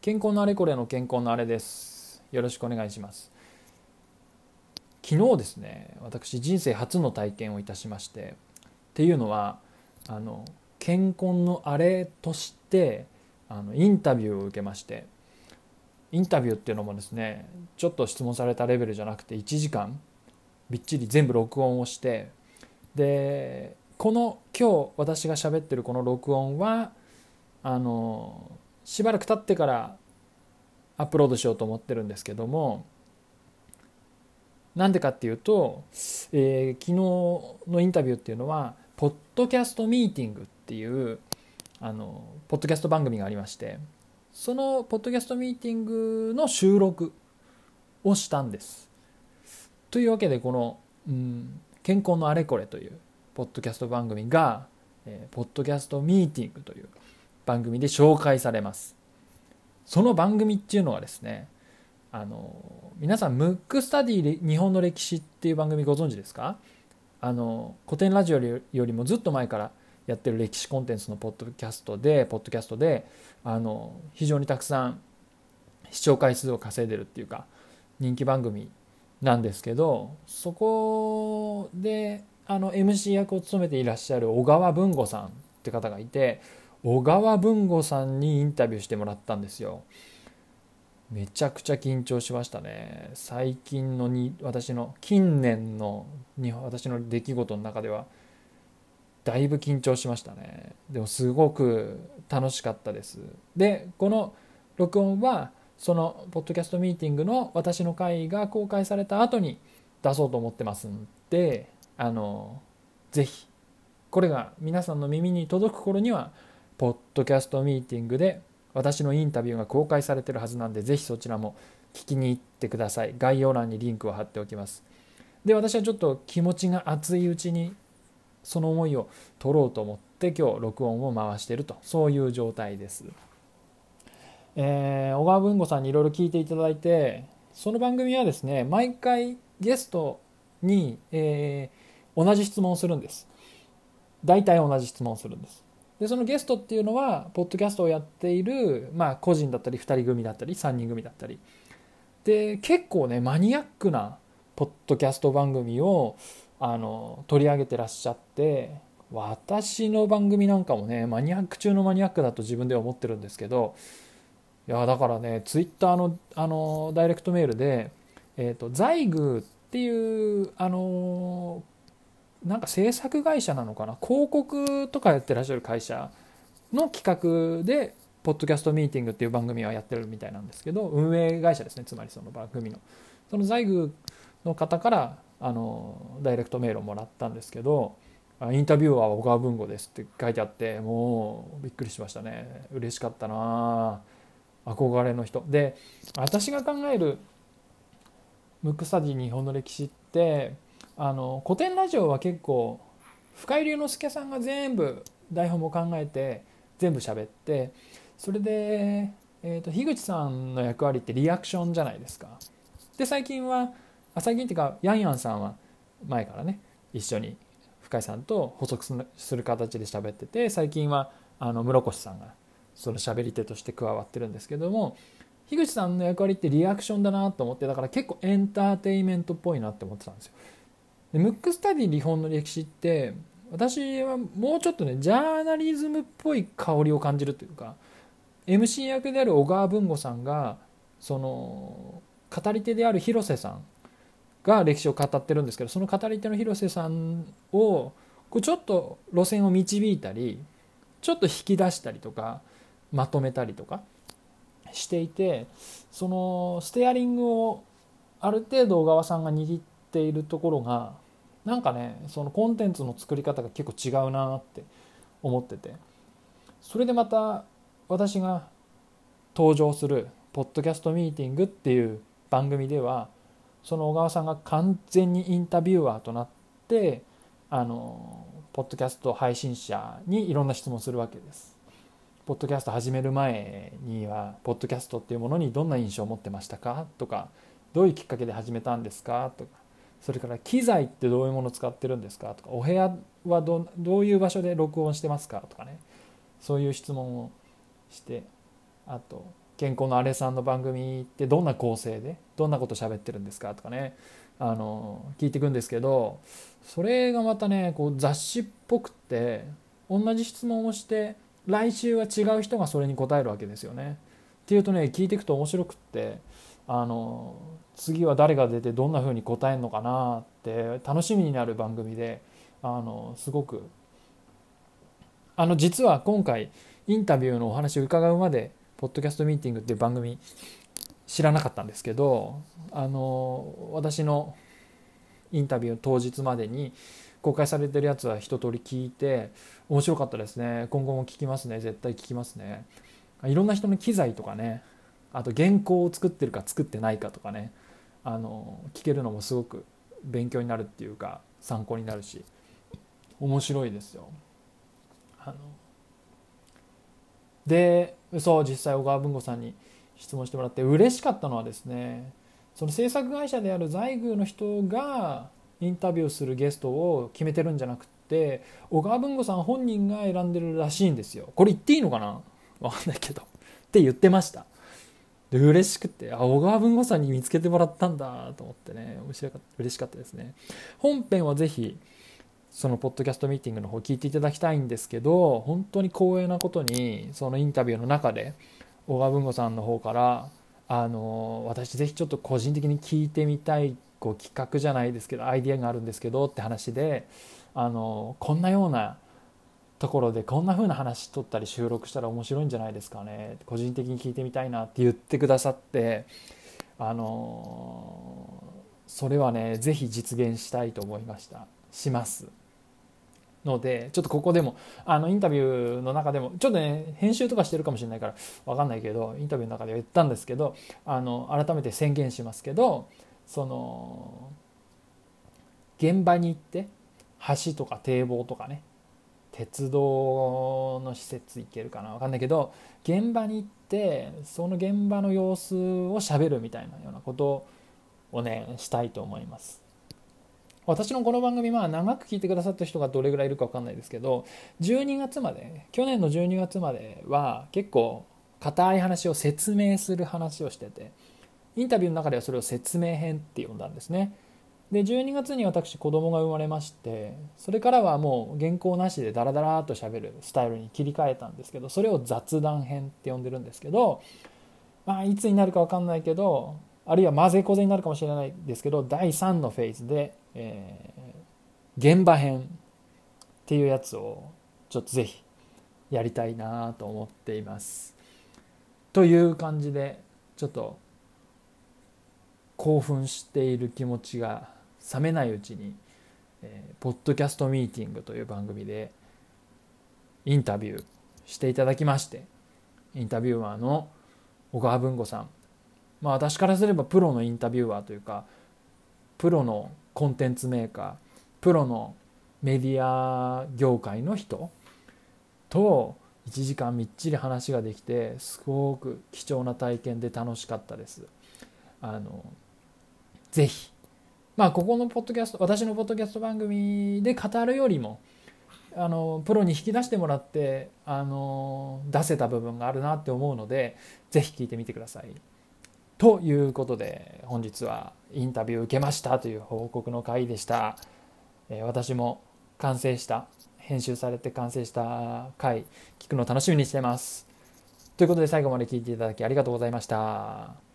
健康のあれこれの健康のあれです。よろしくお願いします。昨日ですね私人生初の体験をいたしましてっていうのはあの健康のあれとしてあのインタビューを受けましてインタビューっていうのもですねちょっと質問されたレベルじゃなくて1時間びっちり全部録音をしてでこの今日私が喋ってるこの録音はあのしばらく経ってからアップロードしようと思ってるんですけどもなんでかっていうと、えー、昨日のインタビューっていうのはポッドキャストミーティングっていうあのポッドキャスト番組がありましてそのポッドキャストミーティングの収録をしたんです。というわけでこの、うん、健康のあれこれというポッドキャスト番組が、えー、ポッドキャストミーティングという番組で紹介されます。その番組っていうのはですね、あの皆さんムックスタディ日本の歴史っていう番組ご存知ですか？あの古典ラジオよりもずっと前からやってる歴史コンテンツのポッドキャストでポッドキャストであの非常にたくさん視聴回数を稼いでるっていうか人気番組なんですけどそこであの MC 役を務めていらっしゃる小川文吾さんって方がいて小川文吾さんにインタビューしてもらったんですよ。めちゃくちゃ緊張しましたね。最近のに私の近年のに私の出来事の中ではだいぶ緊張しましたね。でもすごく楽しかったです。でこの録音はそのポッドキャストミーティングの私の回が公開された後に出そうと思ってますんであのぜひこれが皆さんの耳に届く頃にはポッドキャストミーティングで私のインタビューが公開されてるはずなんでぜひそちらも聞きに行ってください。概要欄にリンクを貼っておきます。で私はちょっと気持ちが熱いうちにその思いを取ろうと思って今日録音を回していると。そういう状態です、えー、小川文吾さんにいろいろ聞いていただいてその番組はですね毎回ゲストに、えー、同じ質問をするんです。大体同じ質問をするんです。でそのゲストっていうのはポッドキャストをやっている、まあ、個人だったり2人組だったり3人組だったり。で結構ねマニアックなポッドキャスト番組をあの取り上げてらっしゃって私の番組なんかもねマニアック中のマニアックだと自分では思ってるんですけどいやだからねツイッターのあのダイレクトメールで、えーと、ザイグっていうあのなんか制作会社なのかな？広告とかやってらっしゃる会社の企画でポッドキャストミーティングっていう番組はやってるみたいなんですけど運営会社ですねつまりその番組の。その財具の方からあのダイレクトメールをもらったんですけどインタビューは小川文吾ですって書いてあってもうびっくりしましたね。嬉しかったな憧れの人。で私が考えるムクスタディ日本の歴史ってあの古典ラジオは結構深井龍之介さんが全部台本も考えて全部喋ってそれで、えーと、樋口さんの役割ってリアクションじゃないですか。で最近は最近っていうかヤンヤンさんは前からね一緒に深井さんと補足する形で喋ってて最近はあの室越さんがその喋り手として加わってるんですけども樋口さんの役割ってリアクションだなと思ってだから結構エンターテインメントっぽいなって思ってたんですよ。でムックスタディ日本の歴史って私はもうちょっとねジャーナリズムっぽい香りを感じるというか MC 役である小川文吾さんがその語り手である広瀬さんが歴史を語ってるんですけどその語り手の広瀬さんをこうちょっと路線を導いたりちょっと引き出したりとかまとめたりとかしていてそのステアリングをある程度小川さんが握っているところがなんかねそのコンテンツの作り方が結構違うなって思っててそれでまた私が登場するポッドキャストミーティングっていう番組ではその小川さんが完全にインタビュアーとなってあのポッドキャスト配信者にいろんな質問するわけです。ポッドキャスト始める前にはポッドキャストっていうものにどんな印象を持ってましたかとかどういうきっかけで始めたんですかとかそれから機材ってどういうものを使ってるんですかとかお部屋はどどういう場所で録音してますかとかねそういう質問をしてあと健康のあれさんの番組ってどんな構成でどんなこと喋ってるんですかとかねあの聞いていくんですけどそれがまたねこう雑誌っぽくって同じ質問をして来週は違う人がそれに答えるわけですよね。っていうとね聞いていくと面白くってあの次は誰が出てどんな風に答えるのかなって楽しみになる番組であのすごくあの実は今回インタビューのお話を伺うまでポッドキャストミーティングっていう番組知らなかったんですけどあの私のインタビュー当日までに公開されてるやつは一通り聞いて面白かったですね。今後も聞きますね。絶対聞きますね。いろんな人の機材とかねあと原稿を作ってるか作ってないかとかね。あの聞けるのもすごく勉強になるっていうか参考になるし面白いですよ。あのでそう実際小川文吾さんに質問してもらって嬉しかったのはですねその制作会社である在宮の人がインタビューするゲストを決めてるんじゃなくて小川文吾さん本人が選んでるらしいんですよ。これ言っていいのかな？わかんないけど。って言ってました。で嬉しくてあ小川文吾さんに見つけてもらったんだと思ってね面白かった嬉しかったですね。本編はぜひそのポッドキャストミーティングの方聞いていただきたいんですけど本当に光栄なことにそのインタビューの中で小川文吾さんの方からあの私ぜひちょっと個人的に聞いてみたいこう企画じゃないですけどアイディアがあるんですけどって話であのこんなようなところでこんな風な話撮ったり収録したら面白いんじゃないですかね。個人的に聞いてみたいなって言ってくださってあのそれはね是非実現したいと思いました。します。のでちょっとここでもあのインタビューの中でもちょっとね編集とかしてるかもしれないから分かんないけどインタビューの中では言ったんですけどあの改めて宣言しますけどその現場に行って橋とか堤防とかね鉄道の施設行けるかな分かんないけど現場に行ってその現場の様子をしゃべるみたいなようなことをねしたいと思います。私のこの番組は長く聞いてくださった人がどれぐらいいるか分かんないですけど12月まで去年の12月までは結構硬い話を説明する話をしててインタビューの中ではそれを説明編って呼んだんですねで12月に私子供が生まれましてそれからはもう原稿なしでダラダラとしゃべるスタイルに切り替えたんですけどそれを雑談編って呼んでるんですけど、まあ、いつになるか分かんないけどあるいは混ぜこぜになるかもしれないですけど第3のフェーズでえー、現場編っていうやつをちょっとぜひやりたいなと思っています。という感じでちょっと興奮している気持ちが冷めないうちに、えー、ポッドキャストミーティングという番組でインタビューしていただきましてインタビュアーの小川文吾さんまあ私からすればプロのインタビュアーというかプロのコンテンツメーカープロのメディア業界の人と1時間みっちり話ができてすごく貴重な体験で楽しかったです。あのぜひまあここのポッドキャスト私のポッドキャスト番組で語るよりもあのプロに引き出してもらってあの出せた部分があるなって思うのでぜひ聞いてみてください。ということで本日はインタビュー受けましたという報告の回でした、え私も完成した編集されて完成した回聞くの楽しみにしてます。ということで最後まで聞いていただきありがとうございました。